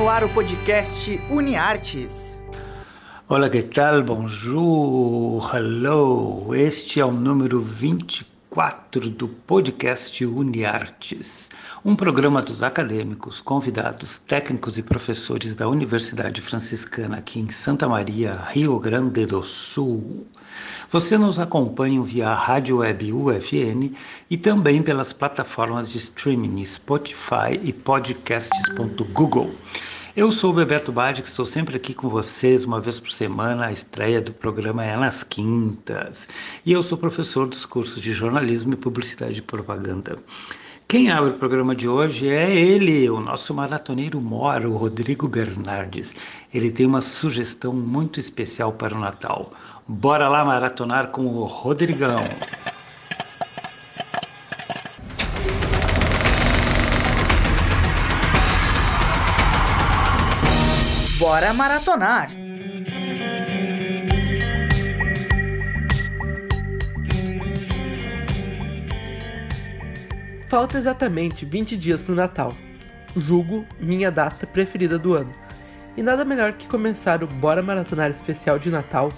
no ar o podcast UniArtes. Olá, que tal? Bonjour, hello. Este é o número 24 do podcast UniArtes, um programa dos acadêmicos, convidados, técnicos e professores da Universidade Franciscana aqui em Santa Maria, Rio Grande do Sul. Você nos acompanha via Rádio Web UFN e também pelas plataformas de streaming Spotify e podcasts.google. Eu sou o Bebeto Badi, que estou sempre aqui com vocês uma vez por semana. A estreia do programa é nas quintas. E eu sou professor dos cursos de jornalismo e publicidade e propaganda. Quem abre o programa de hoje é ele, o nosso maratoneiro mora, o Rodrigo Bernardes. Ele tem uma sugestão muito especial para o Natal. Bora lá maratonar com o Rodrigão. Bora maratonar! Falta exatamente 20 dias para o Natal. Julgo minha data preferida do ano. E nada melhor que começar o Bora Maratonar especial de Natal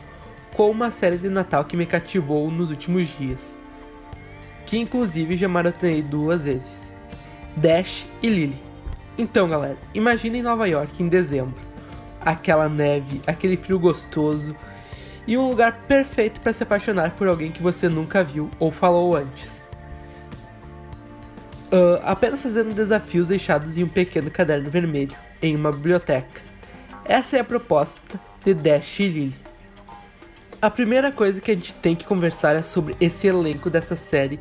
com uma série de Natal que me cativou nos últimos dias. Que inclusive já maratonei duas vezes. Dash e Lily. Então, galera, imaginem Nova York em dezembro. Aquela neve, aquele frio gostoso e um lugar perfeito para se apaixonar por alguém que você nunca viu ou falou antes uh, apenas fazendo desafios deixados em um pequeno caderno vermelho, em uma biblioteca. Essa é a proposta de Dash e Lily. A primeira coisa que a gente tem que conversar é sobre esse elenco dessa série,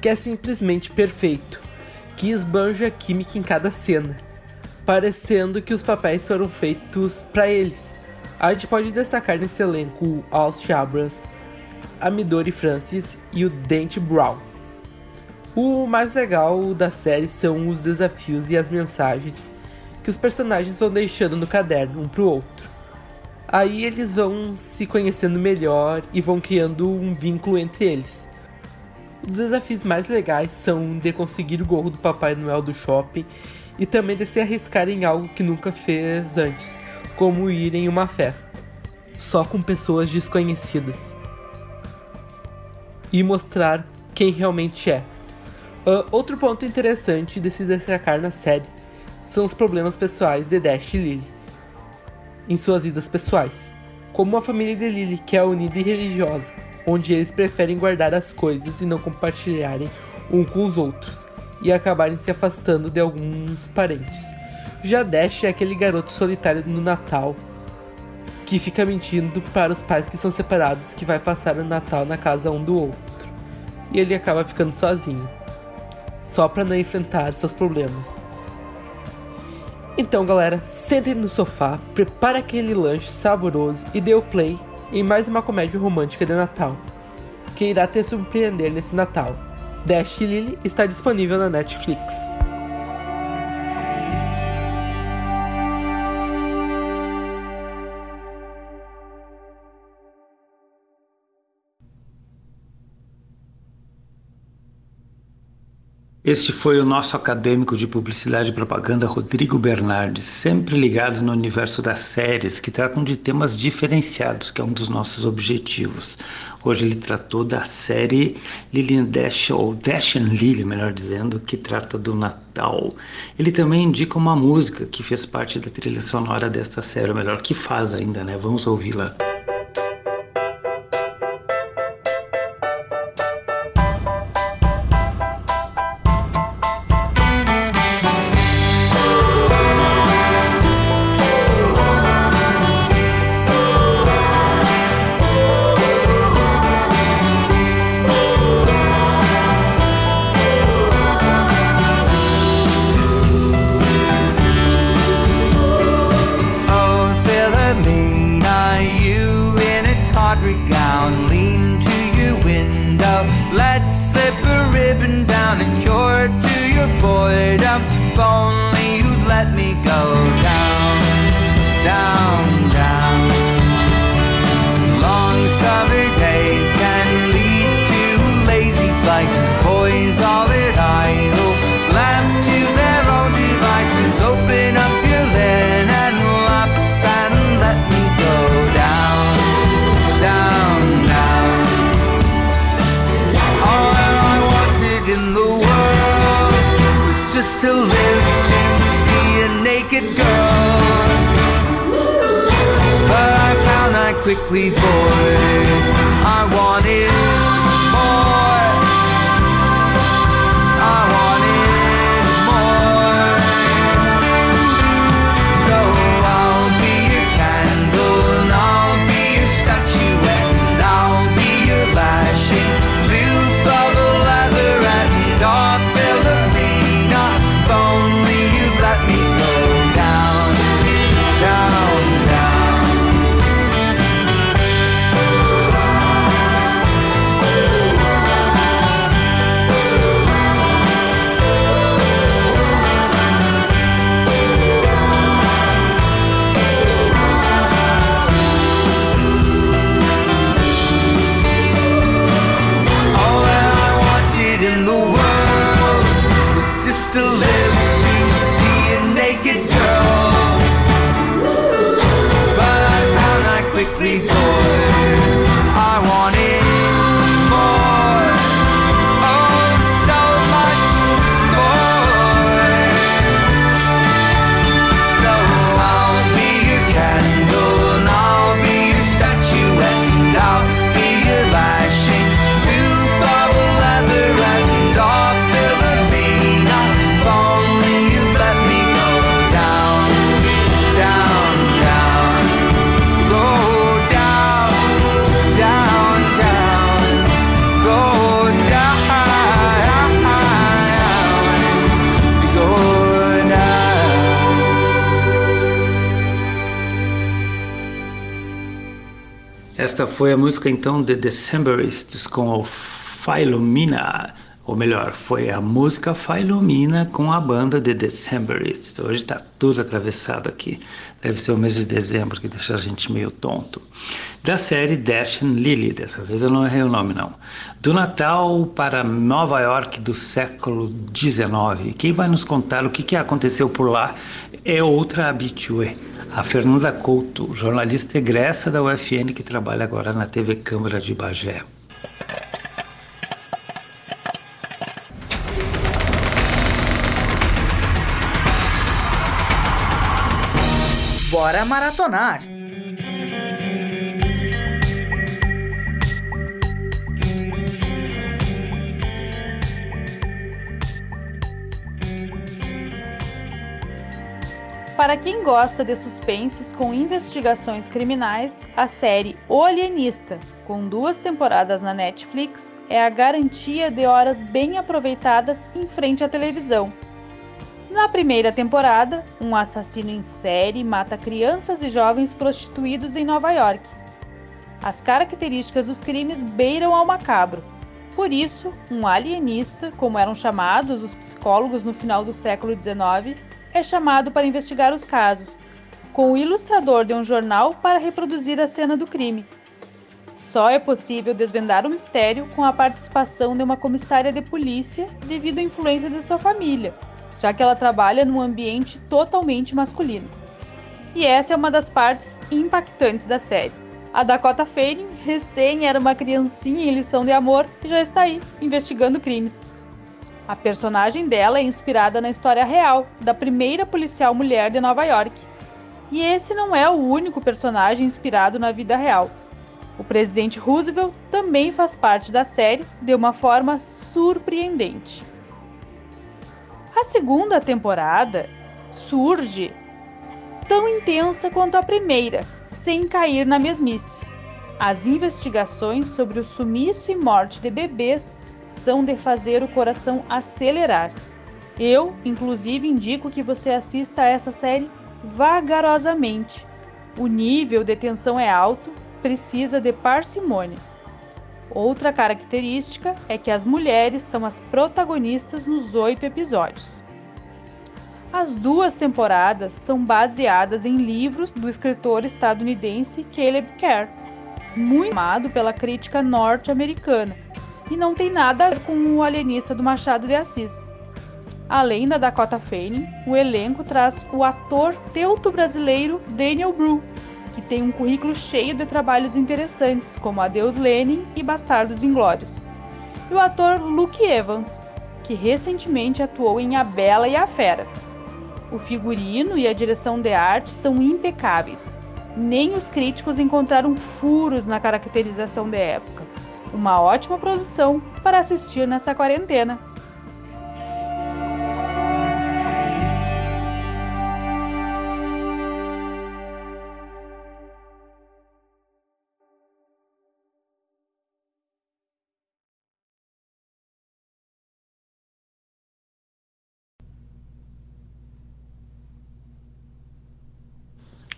que é simplesmente perfeito, que esbanja química em cada cena, parecendo que os papéis foram feitos para eles. A gente pode destacar nesse elenco o Austin Abrams, a Midori Francis e o Dente Brown. O mais legal da série são os desafios e as mensagens que os personagens vão deixando no caderno um pro outro. Aí eles vão se conhecendo melhor e vão criando um vínculo entre eles. Os desafios mais legais são de conseguir o gorro do Papai Noel do shopping e também de se arriscar em algo que nunca fez antes, como ir em uma festa, só com pessoas desconhecidas. E mostrar quem realmente é. Uh, outro ponto interessante de se destacar na série são os problemas pessoais de Dash e Lily em suas vidas pessoais. Como a família de Lily, que é unida e religiosa, onde eles preferem guardar as coisas e não compartilharem um com os outros, e acabarem se afastando de alguns parentes. Já Dash é aquele garoto solitário no Natal, que fica mentindo para os pais que são separados que vai passar o Natal na casa um do outro, e ele acaba ficando sozinho só para não enfrentar seus problemas. Então, galera, sentem no sofá, prepare aquele lanche saboroso e dê o play em mais uma comédia romântica de Natal, que irá te surpreender nesse Natal. Dash Lily está disponível na Netflix. Este foi o nosso acadêmico de publicidade e propaganda Rodrigo Bernardes, sempre ligado no universo das séries que tratam de temas diferenciados, que é um dos nossos objetivos. Hoje ele tratou da série Lillian Dash, ou Dash and Lily, melhor dizendo, que trata do Natal. Ele também indica uma música que fez parte da trilha sonora desta série, ou melhor, que faz ainda, né? Vamos ouvi-la. just to live to see a naked girl. But I found I quickly bored. I wanted. Esta foi a música então de Decemberists com o Philomena, ou melhor, foi a música Philomena com a banda de Decemberists. Hoje está tudo atravessado aqui. Deve ser o mês de dezembro que deixa a gente meio tonto. Da série Dash and Lily, dessa vez eu não errei o nome não. Do Natal para Nova York do século XIX. Quem vai nos contar o que, que aconteceu por lá é outra habitué. A Fernanda Couto, jornalista egressa da UFN que trabalha agora na TV Câmara de Bagé. Bora maratonar! Para quem gosta de suspenses com investigações criminais, a série O Alienista, com duas temporadas na Netflix, é a garantia de horas bem aproveitadas em frente à televisão. Na primeira temporada, um assassino em série mata crianças e jovens prostituídos em Nova York. As características dos crimes beiram ao macabro. Por isso, um alienista, como eram chamados os psicólogos no final do século XIX, é chamado para investigar os casos, com o ilustrador de um jornal para reproduzir a cena do crime. Só é possível desvendar o mistério com a participação de uma comissária de polícia devido à influência de sua família, já que ela trabalha num ambiente totalmente masculino. E essa é uma das partes impactantes da série. A Dakota Fanning, recém era uma criancinha em lição de amor e já está aí, investigando crimes. A personagem dela é inspirada na história real da primeira policial mulher de Nova York. E esse não é o único personagem inspirado na vida real. O presidente Roosevelt também faz parte da série de uma forma surpreendente. A segunda temporada surge tão intensa quanto a primeira, sem cair na mesmice. As investigações sobre o sumiço e morte de bebês são de fazer o coração acelerar. Eu, inclusive, indico que você assista a essa série vagarosamente. O nível de tensão é alto, precisa de parcimônia. Outra característica é que as mulheres são as protagonistas nos oito episódios. As duas temporadas são baseadas em livros do escritor estadunidense Caleb Kerr, muito amado pela crítica norte-americana, e não tem nada a ver com o alienista do Machado de Assis. Além da Dakota Fanning, o elenco traz o ator teuto-brasileiro Daniel Bru, que tem um currículo cheio de trabalhos interessantes, como Adeus Lenin e Bastardos Inglórios. E o ator Luke Evans, que recentemente atuou em A Bela e a Fera. O figurino e a direção de arte são impecáveis. Nem os críticos encontraram furos na caracterização da época. Uma ótima produção para assistir nessa quarentena.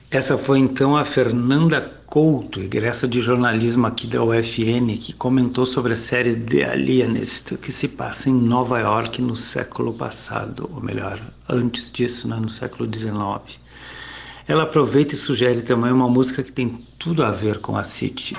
Essa foi então a Fernanda Couto, egressa de jornalismo aqui da UFN, que comentou sobre a série The Alienist, que se passa em Nova York no século passado, ou melhor, antes disso, né, no século XIX. Ela aproveita e sugere também uma música que tem tudo a ver com a City.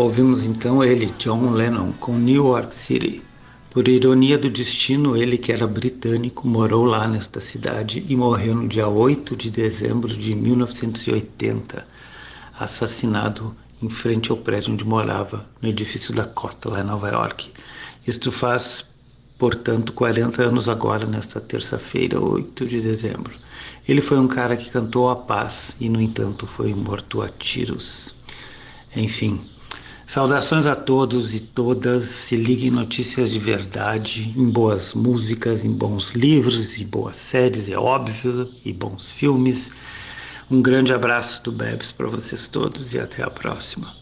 Ouvimos então ele, John Lennon, com New York City. Por ironia do destino, ele que era britânico morou lá nesta cidade e morreu no dia 8 de dezembro de 1980, assassinado em frente ao prédio onde morava, no edifício da Cota, lá em Nova York. Isto faz, portanto, 40 anos agora, nesta terça-feira, 8 de dezembro. Ele foi um cara que cantou a paz e, no entanto, foi morto a tiros. Enfim, saudações a todos e todas. Se liguem em notícias de verdade, em boas músicas, em bons livros e boas séries, é óbvio, e bons filmes. Um grande abraço do Bebs para vocês todos e até a próxima.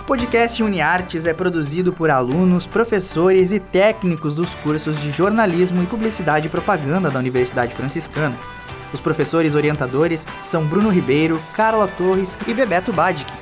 O podcast UniArtes é produzido por alunos, professores e técnicos dos cursos de jornalismo e publicidade e propaganda da Universidade Franciscana. Os professores orientadores são Bruno Ribeiro, Carla Torres e Bebeto Badic.